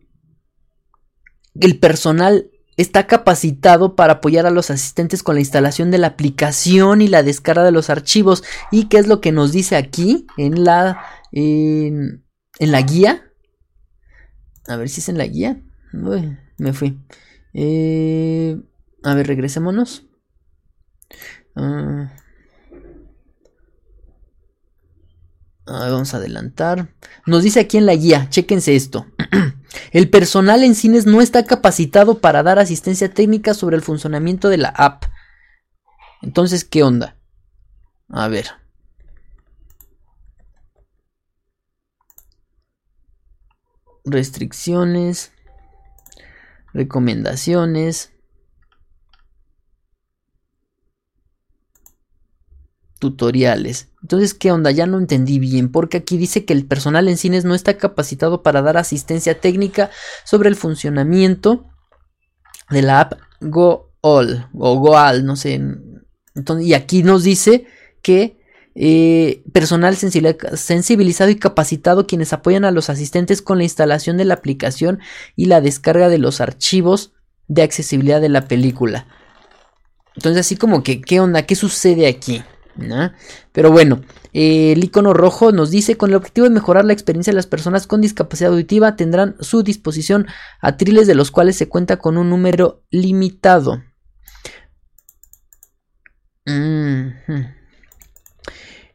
el personal está capacitado para apoyar a los asistentes con la instalación de la aplicación y la descarga de los archivos. ¿Y qué es lo que nos dice aquí en la, en, la guía? A ver si es en la guía. me fui. Eh, a ver, regresémonos. Vamos a adelantar. Nos dice aquí en la guía, chéquense esto. El personal en cines no está capacitado para dar asistencia técnica sobre el funcionamiento de la app. Entonces, ¿qué onda? A ver. Restricciones. Recomendaciones. Tutoriales. Entonces, ¿qué onda? Ya no entendí bien, porque aquí dice que el personal en cines no está capacitado para dar asistencia técnica sobre el funcionamiento de la app GoAll o GoAll, no sé. Y aquí nos dice que eh, personal sensibilizado y capacitado quienes apoyan a los asistentes con la instalación de la aplicación y la descarga de los archivos de accesibilidad de la película. Entonces, así como que, ¿qué onda? ¿Qué sucede aquí? Pero bueno, eh, el icono rojo nos dice, con el objetivo de mejorar la experiencia de las personas con discapacidad auditiva, tendrán su disposición atriles de los cuales se cuenta con un número limitado.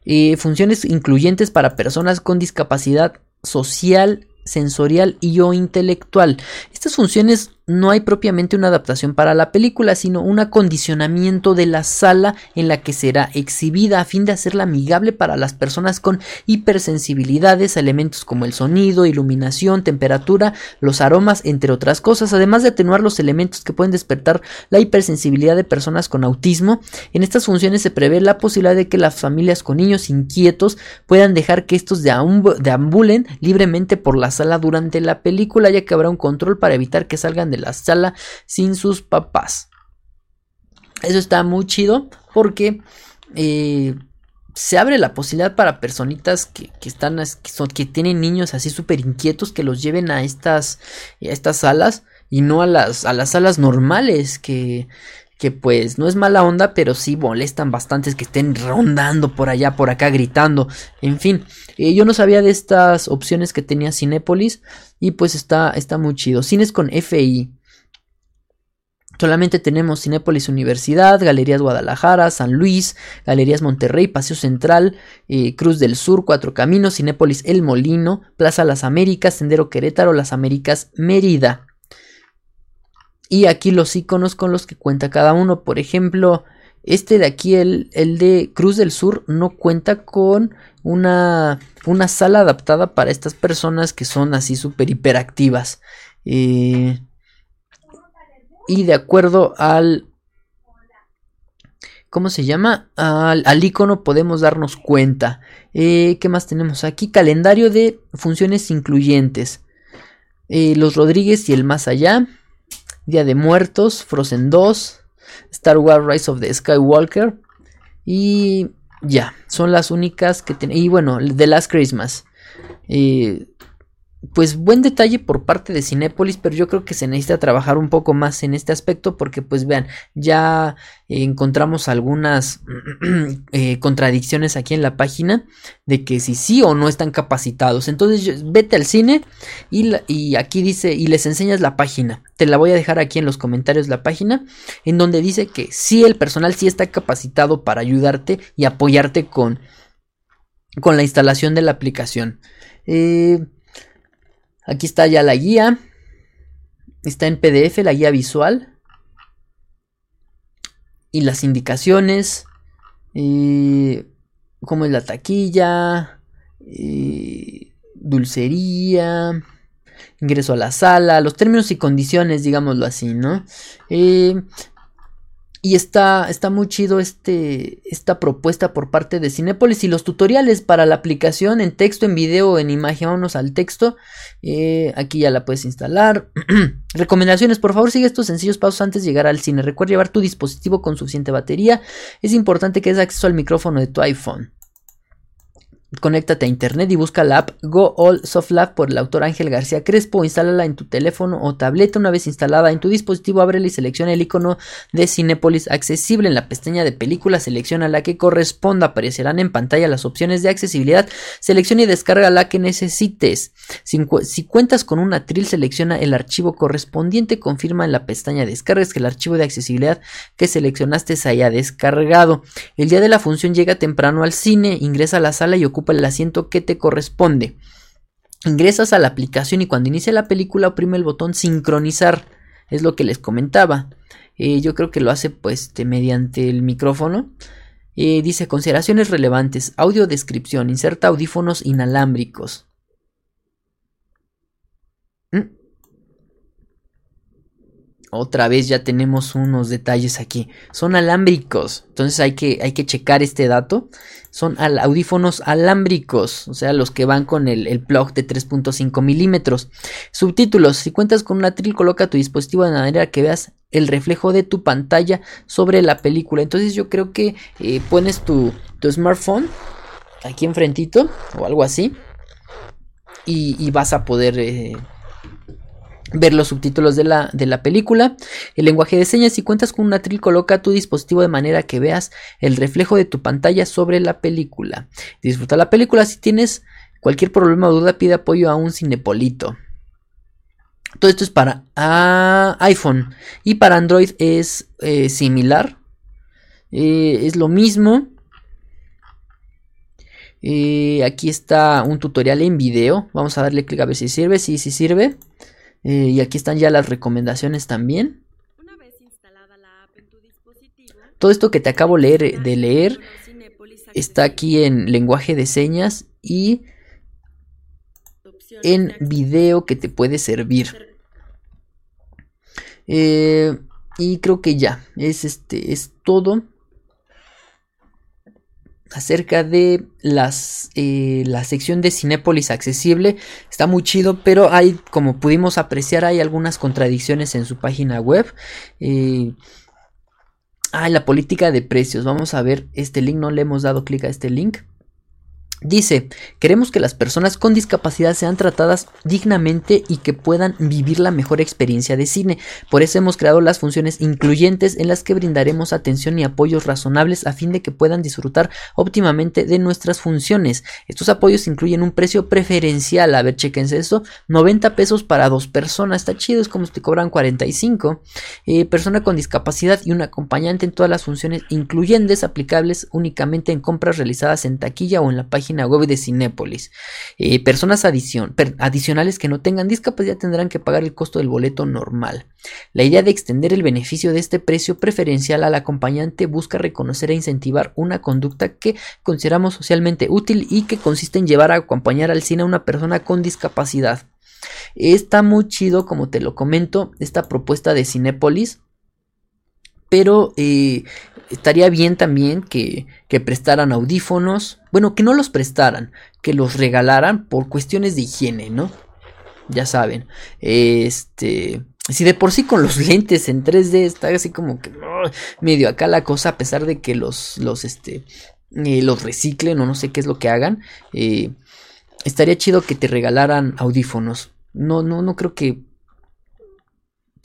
Eh, funciones incluyentes para personas con discapacidad social, sensorial y o intelectual. Estas funciones no hay propiamente una adaptación para la película, sino un acondicionamiento de la sala en la que será exhibida a fin de hacerla amigable para las personas con hipersensibilidades a elementos como el sonido, iluminación, temperatura, los aromas, entre otras cosas, además de atenuar los elementos que pueden despertar la hipersensibilidad de personas con autismo. En estas funciones se prevé la posibilidad de que las familias con niños inquietos puedan dejar que estos deambulen libremente por la sala durante la película, ya que habrá un control para evitar que salgan de la sala sin sus papás. Eso está muy chido porque eh, se abre la posibilidad para personitas que, están que, son, que tienen niños así súper inquietos que los lleven a estas, a estas salas y no a las, a las salas normales que, que pues no es mala onda, pero sí molestan bastantes que estén rondando por allá, por acá, gritando. En fin, eh, yo no sabía de estas opciones que tenía Cinépolis y pues está, está muy chido. Cines con FI. Solamente tenemos Cinépolis Universidad, Galerías Guadalajara, San Luis, Galerías Monterrey, Paseo Central, eh, Cruz del Sur, Cuatro Caminos, Cinépolis El Molino, Plaza Las Américas, Sendero Querétaro, Las Américas Mérida. Y aquí los iconos con los que cuenta cada uno. Por ejemplo, este de aquí, el, el de Cruz del Sur, no cuenta con una, una, sala adaptada para estas personas que son así súper hiperactivas. Eh, y de acuerdo al... ¿Cómo se llama? Al, icono podemos darnos cuenta. Eh, ¿Qué más tenemos aquí? Calendario de funciones incluyentes. Eh, los Rodríguez y el más allá. Día de Muertos, Frozen 2, Star Wars Rise of the Skywalker. Y ya, son las únicas que tienen. Y bueno, The Last Christmas. Eh, pues buen detalle por parte de Cinépolis, pero yo creo que se necesita trabajar un poco más en este aspecto porque pues vean, ya encontramos algunas eh, contradicciones aquí en la página de que si sí o no están capacitados. Entonces vete al cine y, aquí dice y les enseñas la página. Te la voy a dejar aquí en los comentarios la página en donde dice que sí el personal sí está capacitado para ayudarte y apoyarte con, con la instalación de la aplicación. Eh, Aquí está ya la guía. Está en PDF la guía visual. Y las indicaciones. Eh, cómo es la taquilla. Dulcería. Ingreso a la sala. Los términos y condiciones, digámoslo así, ¿no? Eh, y está, está muy chido este, esta propuesta por parte de Cinepolis y los tutoriales para la aplicación en texto, en video, en imagen. Vámonos al texto. Eh, aquí ya la puedes instalar. Recomendaciones, por favor sigue estos sencillos pasos antes de llegar al cine. Recuerda llevar tu dispositivo con suficiente batería. Es importante que des acceso al micrófono de tu iPhone. Conéctate a internet y busca la app Go All Soft Lab por el autor Ángel García Crespo. Instálala en tu teléfono o tableta. Una vez instalada en tu dispositivo, ábrela y selecciona el icono de Cinepolis accesible. En la pestaña de película, selecciona la que corresponda. Aparecerán en pantalla las opciones de accesibilidad. Selecciona y descarga la que necesites. Si, cuentas con un atril, selecciona el archivo correspondiente. Confirma en la pestaña de descargas que el archivo de accesibilidad que seleccionaste se haya descargado. El día de la función llega temprano al cine. Ingresa a la sala y ocupa el asiento que te corresponde. Ingresas a la aplicación y cuando inicie la película oprime el botón sincronizar. Es lo que les comentaba. Eh, yo creo que lo hace pues mediante el micrófono. Eh, dice consideraciones relevantes. Audio descripción. Inserta audífonos inalámbricos. Otra vez ya tenemos unos detalles aquí. Son alámbricos. Entonces hay que, hay que checar este dato. Son audífonos alámbricos. O sea, los que van con el, plug de 3.5 milímetros. Subtítulos. Si cuentas con una atril, coloca tu dispositivo de manera que veas el reflejo de tu pantalla sobre la película. Entonces yo creo que eh, pones tu, smartphone aquí enfrentito o algo así. Y, vas a poder... Eh, ver los subtítulos de la, de la, película, el lenguaje de señas, si cuentas con un atril coloca tu dispositivo de manera que veas el reflejo de tu pantalla sobre la película. Disfruta la película, si tienes cualquier problema o duda pide apoyo a un cinepolito. Todo esto es para iPhone y para Android es eh, similar, eh, es lo mismo. Eh, aquí está un tutorial en video. Vamos a darle clic a ver si sirve. Sí, sí sirve. Eh, y aquí están ya las recomendaciones también. Todo esto que te acabo leer, de leer está aquí en lenguaje de señas y en video que te puede servir. Eh, y creo que ya, es este, es todo acerca de las, eh, la sección de Cinépolis accesible. Está muy chido, pero hay, como pudimos apreciar, hay algunas contradicciones en su página web. Eh, ah, la política de precios. Vamos a ver este link. No le hemos dado clic a este link. Dice, queremos que las personas con discapacidad sean tratadas dignamente y que puedan vivir la mejor experiencia de cine. Por eso hemos creado las funciones incluyentes en las que brindaremos atención y apoyos razonables a fin de que puedan disfrutar óptimamente de nuestras funciones. Estos apoyos incluyen un precio preferencial, a ver, chequense esto, 90 pesos para dos personas, está chido, es como si te cobran 45. Eh, persona con discapacidad y un acompañante en todas las funciones incluyentes aplicables únicamente en compras realizadas en taquilla o en la página web de Cinépolis. Eh, personas adicionales que no tengan discapacidad tendrán que pagar el costo del boleto normal. La idea de extender el beneficio de este precio preferencial al acompañante busca reconocer e incentivar una conducta que consideramos socialmente útil y que consiste en llevar a acompañar al cine a una persona con discapacidad. Está muy chido, como te lo comento, esta propuesta de Cinépolis pero eh, estaría bien también que, que, prestaran audífonos. Bueno, que no los prestaran, que los regalaran por cuestiones de higiene, ¿no? Ya saben. Este. Si de por sí con los lentes en 3D está así como que medio acá la cosa, a pesar de que los, los, este, eh, los reciclen o no sé qué es lo que hagan. Eh, estaría chido que te regalaran audífonos. No, no, no creo que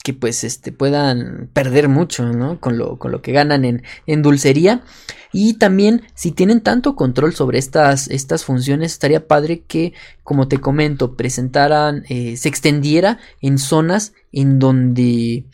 que pues este puedan perder mucho ¿no? con, lo, con lo que ganan en, en, dulcería y también si tienen tanto control sobre estas, estas funciones estaría padre que como te comento presentaran eh, se extendiera en zonas en donde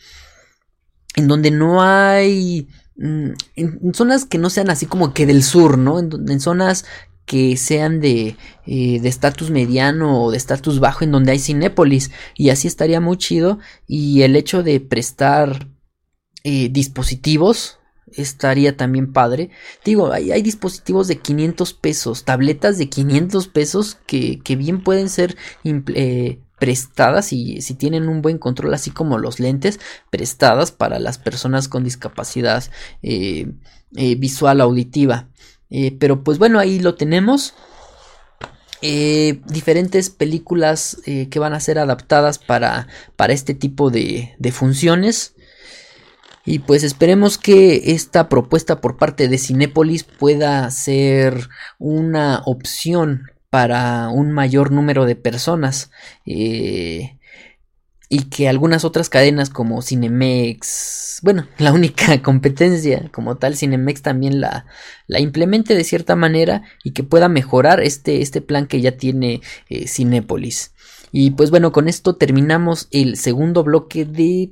en donde no hay mm, en, zonas que no sean así como que del sur, ¿no? En, en zonas que sean de eh, estatus mediano o de estatus bajo en donde hay Cinépolis y así estaría muy chido. Y el hecho de prestar eh, dispositivos estaría también padre. Digo hay, hay, dispositivos de 500 pesos tabletas de 500 pesos que, que bien pueden ser eh, prestadas y si tienen un buen control así como los lentes prestadas para las personas con discapacidad visual auditiva eh, pero pues bueno, ahí lo tenemos. Eh, diferentes películas eh, que van a ser adaptadas para, para este tipo de, funciones. Y pues esperemos que esta propuesta por parte de Cinépolis pueda ser una opción para un mayor número de personas y que algunas otras cadenas como Cinemex, bueno, la única competencia como tal, Cinemex también la, la implemente de cierta manera y que pueda mejorar este, este plan que ya tiene eh, Cinépolis. Y pues bueno, con esto terminamos el segundo bloque de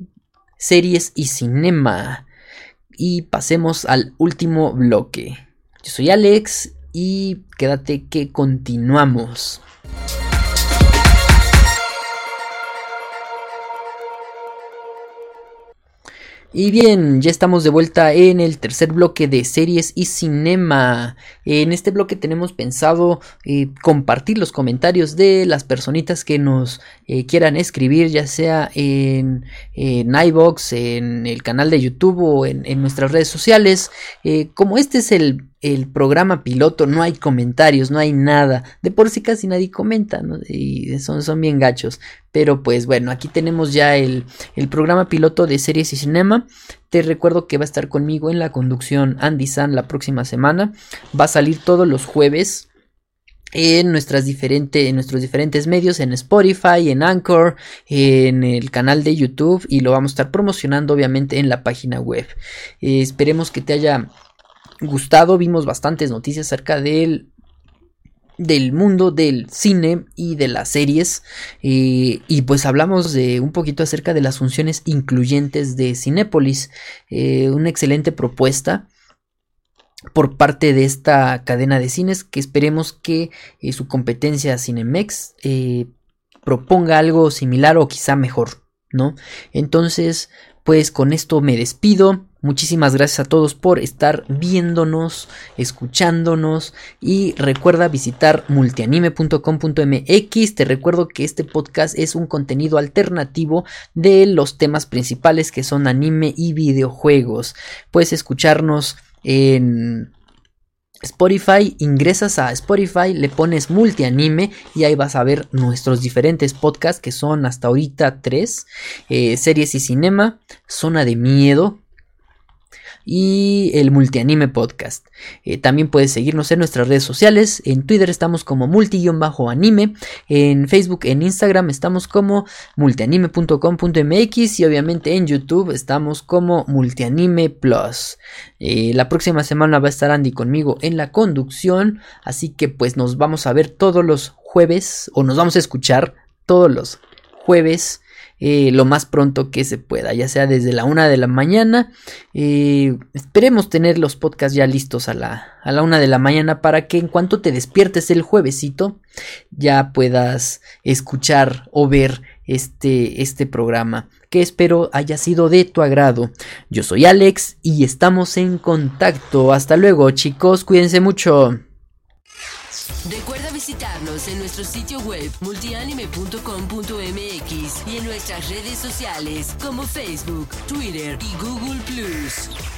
series y cinema. Y pasemos al último bloque. Yo soy Alex y quédate que continuamos. Y bien, ya estamos de vuelta en el tercer bloque de series y cinema. En este bloque tenemos pensado eh, compartir los comentarios de las personitas que nos eh, quieran escribir, ya sea en, en iBox, en el canal de YouTube o en, nuestras redes sociales. Eh, como este es el el programa piloto no hay comentarios, no hay nada. De por sí casi nadie comenta, ¿no? Y son, son bien gachos. Pero pues bueno, aquí tenemos ya el, el, programa piloto de series y cinema. Te recuerdo que va a estar conmigo en la conducción Andy San la próxima semana. Va a salir todos los jueves en, nuestras diferentes, en nuestros diferentes medios, en Spotify, en Anchor, en el canal de YouTube y lo vamos a estar promocionando obviamente en la página web. Eh, esperemos que te haya gustado. Vimos bastantes noticias acerca del del mundo del cine y de las series eh, y pues hablamos de un poquito acerca de las funciones incluyentes de Cinépolis eh, una excelente propuesta por parte de esta cadena de cines que esperemos que eh, su competencia Cinemex proponga algo similar o quizá mejor no entonces pues con esto me despido Muchísimas gracias a todos por estar viéndonos, escuchándonos y recuerda visitar multianime.com.mx. Te recuerdo que este podcast es un contenido alternativo de los temas principales que son anime y videojuegos. Puedes escucharnos en Spotify, ingresas a Spotify, le pones multianime y ahí vas a ver nuestros diferentes podcasts que son hasta ahorita tres, eh, series y cinema, zona de miedo, y el Multianime Podcast. Eh, también puedes seguirnos en nuestras redes sociales. En Twitter estamos como multi-anime. En Facebook, en Instagram estamos como multianime.com.mx y obviamente en YouTube estamos como Multianime Plus. Eh, la próxima semana va a estar Andy conmigo en la conducción. Así que pues nos vamos a ver todos los jueves o nos vamos a escuchar todos los jueves eh, lo más pronto que se pueda, ya sea desde la una de la mañana. Eh, esperemos tener los podcasts ya listos a la, a la una de la mañana para que en cuanto te despiertes el juevesito ya puedas escuchar o ver este, este programa que espero haya sido de tu agrado. Yo soy Alex y estamos en contacto. Hasta luego chicos, cuídense mucho. En nuestro sitio web multianime.com.mx y en nuestras redes sociales como Facebook, Twitter y Google ⁇